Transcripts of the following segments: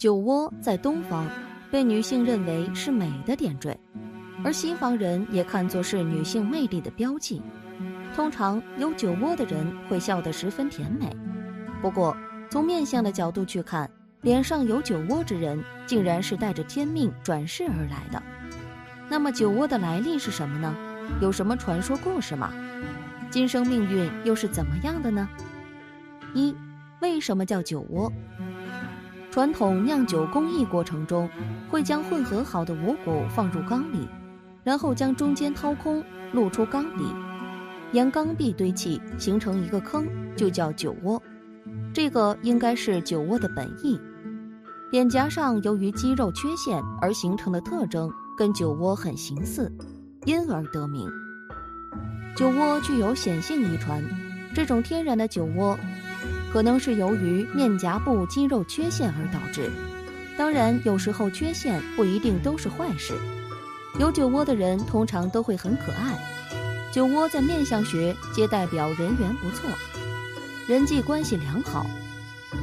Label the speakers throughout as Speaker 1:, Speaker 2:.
Speaker 1: 酒窝在东方被女性认为是美的点缀，而西方人也看作是女性魅力的标记。通常有酒窝的人会笑得十分甜美。不过，从面相的角度去看，脸上有酒窝之人，竟然是带着天命转世而来的。那么，酒窝的来历是什么呢？有什么传说故事吗？今生命运又是怎么样的呢？一，为什么叫酒窝？传统酿酒工艺过程中，会将混合好的五谷放入缸里，然后将中间掏空，露出缸底，沿缸壁堆砌，形成一个坑，就叫酒窝。这个应该是酒窝的本意。脸颊上由于肌肉缺陷而形成的特征，跟酒窝很形似，因而得名。酒窝具有显性遗传，这种天然的酒窝，可能是由于面颊部肌肉缺陷而导致。当然，有时候缺陷不一定都是坏事。有酒窝的人通常都会很可爱。酒窝在面相学皆代表人缘不错。人际关系良好，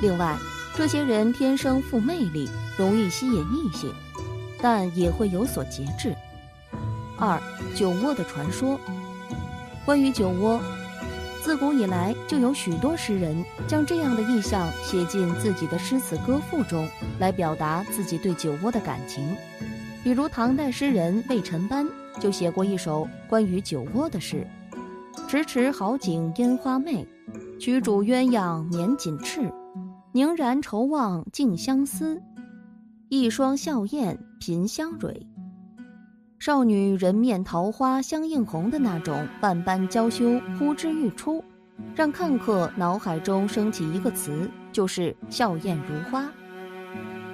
Speaker 1: 另外，这些人天生富魅力，容易吸引异性，但也会有所节制。二，酒窝的传说。关于酒窝，自古以来就有许多诗人将这样的意象写进自己的诗词歌赋中，来表达自己对酒窝的感情。比如唐代诗人魏晨班就写过一首关于酒窝的诗：“迟迟好景烟花媚。”曲主鸳鸯眠锦翅，凝然愁望镜相思。一双笑靥频相蕊，少女人面桃花相映红的那种万般娇羞呼之欲出，让看客脑海中升起一个词，就是笑靥如花。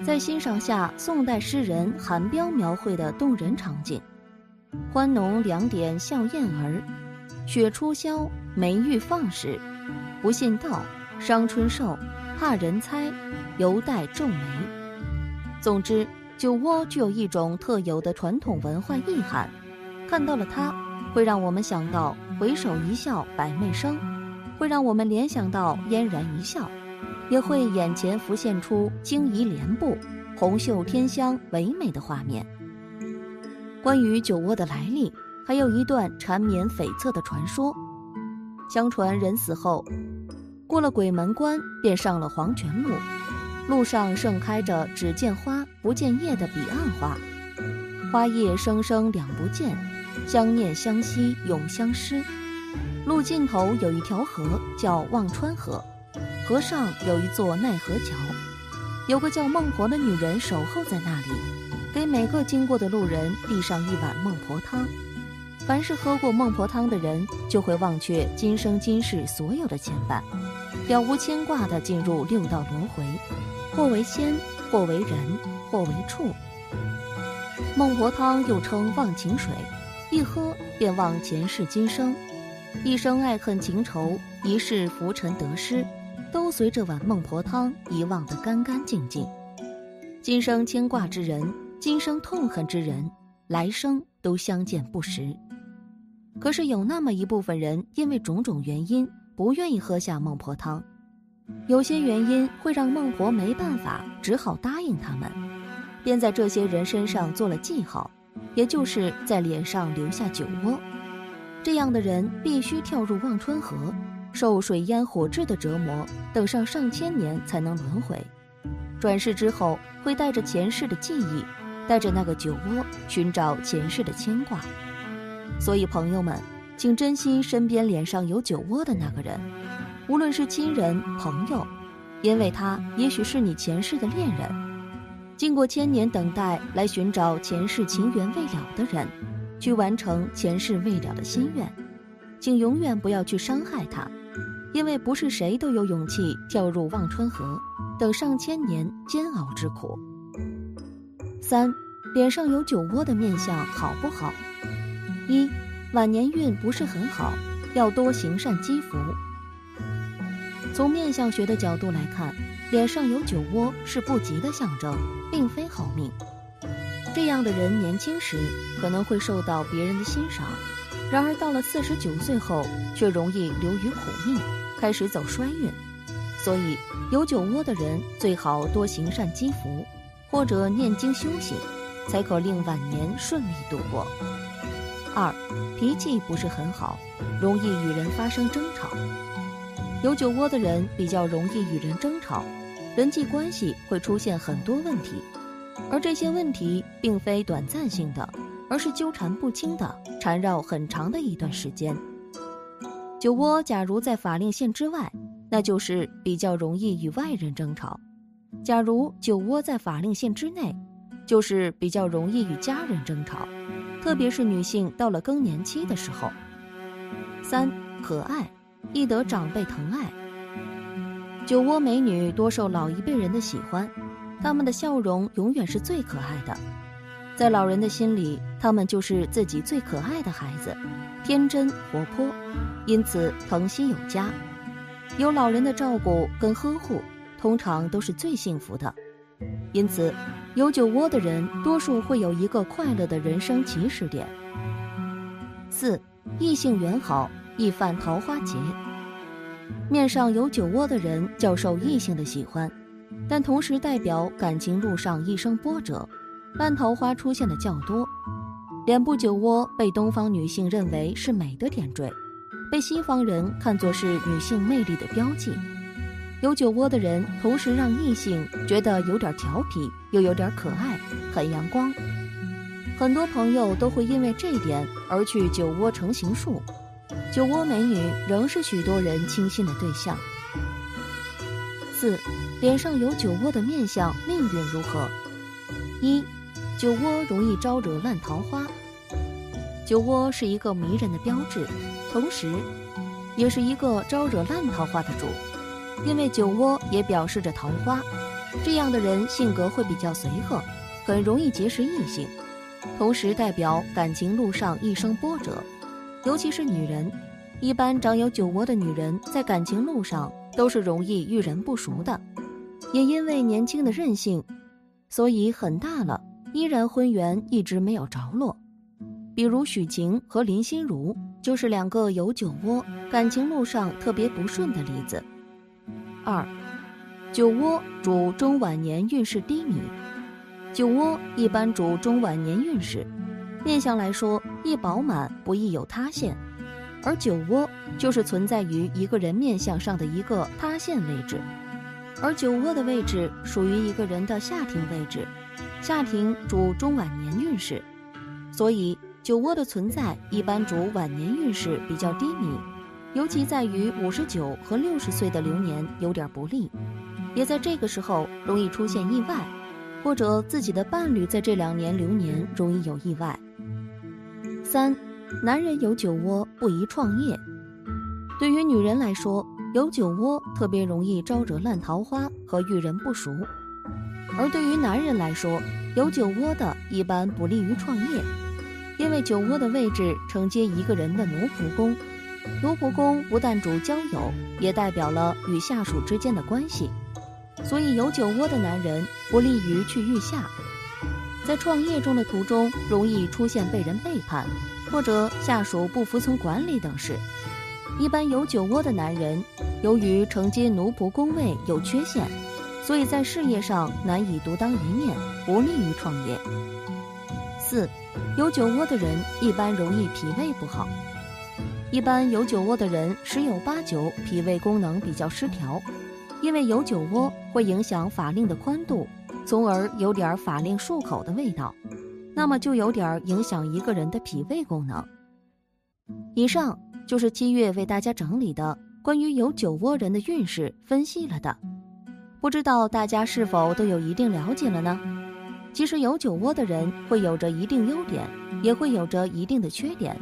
Speaker 1: 再欣赏下宋代诗人韩彪描绘的动人场景：欢浓两点笑靥儿，雪初消眉欲放时。不信道，伤春瘦，怕人猜，犹带皱眉。总之，酒窝具有一种特有的传统文化意涵，看到了它，会让我们想到回首一笑百媚生，会让我们联想到嫣然一笑，也会眼前浮现出惊疑莲步、红袖添香唯美的画面。关于酒窝的来历，还有一段缠绵悱恻的传说。相传人死后，过了鬼门关，便上了黄泉路。路上盛开着只见花不见叶的彼岸花，花叶生生两不见，相念相惜永相失。路尽头有一条河，叫忘川河，河上有一座奈何桥，有个叫孟婆的女人守候在那里，给每个经过的路人递上一碗孟婆汤。凡是喝过孟婆汤的人，就会忘却今生今世所有的牵绊，了无牵挂地进入六道轮回，或为仙，或为人，或为畜。孟婆汤又称忘情水，一喝便忘前世今生，一生爱恨情仇，一世浮沉得失，都随这碗孟婆汤遗忘得干干净净。今生牵挂之人，今生痛恨之人，来生都相见不识。可是有那么一部分人，因为种种原因，不愿意喝下孟婆汤。有些原因会让孟婆没办法，只好答应他们，便在这些人身上做了记号，也就是在脸上留下酒窝。这样的人必须跳入忘川河，受水淹火炙的折磨，等上上千年才能轮回。转世之后，会带着前世的记忆，带着那个酒窝，寻找前世的牵挂。所以，朋友们，请珍惜身边脸上有酒窝的那个人，无论是亲人、朋友，因为他也许是你前世的恋人。经过千年等待来寻找前世情缘未了的人，去完成前世未了的心愿，请永远不要去伤害他，因为不是谁都有勇气跳入忘川河，等上千年煎熬之苦。三，脸上有酒窝的面相好不好？一，晚年运不是很好，要多行善积福。从面相学的角度来看，脸上有酒窝是不吉的象征，并非好命。这样的人年轻时可能会受到别人的欣赏，然而到了四十九岁后，却容易流于苦命，开始走衰运。所以有酒窝的人最好多行善积福，或者念经修行，才可令晚年顺利度过。二，脾气不是很好，容易与人发生争吵。有酒窝的人比较容易与人争吵，人际关系会出现很多问题，而这些问题并非短暂性的，而是纠缠不清的，缠绕很长的一段时间。酒窝假如在法令线之外，那就是比较容易与外人争吵；假如酒窝在法令线之内，就是比较容易与家人争吵，特别是女性到了更年期的时候。三可爱。易得长辈疼爱，酒窝美女多受老一辈人的喜欢，她们的笑容永远是最可爱的，在老人的心里，她们就是自己最可爱的孩子，天真活泼，因此疼惜有加，有老人的照顾跟呵护，通常都是最幸福的。因此，有酒窝的人多数会有一个快乐的人生起始点。四，异性缘好。易犯桃花劫，面上有酒窝的人较受异性的喜欢，但同时代表感情路上一生波折，烂桃花出现的较多。脸部酒窝被东方女性认为是美的点缀，被西方人看作是女性魅力的标记。有酒窝的人同时让异性觉得有点调皮，又有点可爱，很阳光。很多朋友都会因为这点而去酒窝成形术。酒窝美女仍是许多人倾心的对象。四，脸上有酒窝的面相，命运如何？一，酒窝容易招惹烂桃花。酒窝是一个迷人的标志，同时，也是一个招惹烂桃花的主，因为酒窝也表示着桃花。这样的人性格会比较随和，很容易结识异性，同时代表感情路上一生波折。尤其是女人，一般长有酒窝的女人在感情路上都是容易遇人不淑的，也因为年轻的任性，所以很大了依然婚缘一直没有着落。比如许晴和林心如就是两个有酒窝、感情路上特别不顺的例子。二，酒窝主中晚年运势低迷，酒窝一般主中晚年运势。面相来说，易饱满，不易有塌陷，而酒窝就是存在于一个人面相上的一个塌陷位置，而酒窝的位置属于一个人的下庭位置，下庭主中晚年运势，所以酒窝的存在一般主晚年运势比较低迷，尤其在于五十九和六十岁的流年有点不利，也在这个时候容易出现意外，或者自己的伴侣在这两年流年容易有意外。三，男人有酒窝不宜创业。对于女人来说，有酒窝特别容易招惹烂桃花和遇人不淑；而对于男人来说，有酒窝的一般不利于创业，因为酒窝的位置承接一个人的奴仆宫，奴仆宫不但主交友，也代表了与下属之间的关系，所以有酒窝的男人不利于去遇下。在创业中的途中，容易出现被人背叛，或者下属不服从管理等事。一般有酒窝的男人，由于承接奴仆宫位有缺陷，所以在事业上难以独当一面，不利于创业。四，有酒窝的人一般容易脾胃不好。一般有酒窝的人十有八九脾胃功能比较失调，因为有酒窝会影响法令的宽度。从而有点法令漱口的味道，那么就有点影响一个人的脾胃功能。以上就是七月为大家整理的关于有酒窝人的运势分析了的，不知道大家是否都有一定了解了呢？其实有酒窝的人会有着一定优点，也会有着一定的缺点，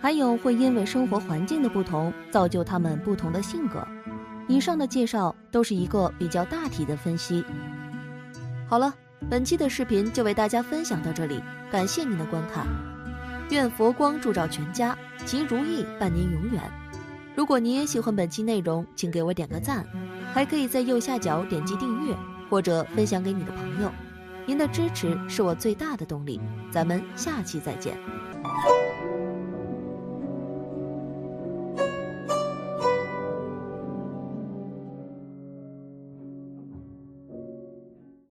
Speaker 1: 还有会因为生活环境的不同造就他们不同的性格。以上的介绍都是一个比较大体的分析。好了，本期的视频就为大家分享到这里，感谢您的观看。愿佛光照全家，吉如意伴您永远。如果您也喜欢本期内容，请给我点个赞，还可以在右下角点击订阅或者分享给你的朋友。您的支持是我最大的动力。咱们下期再见。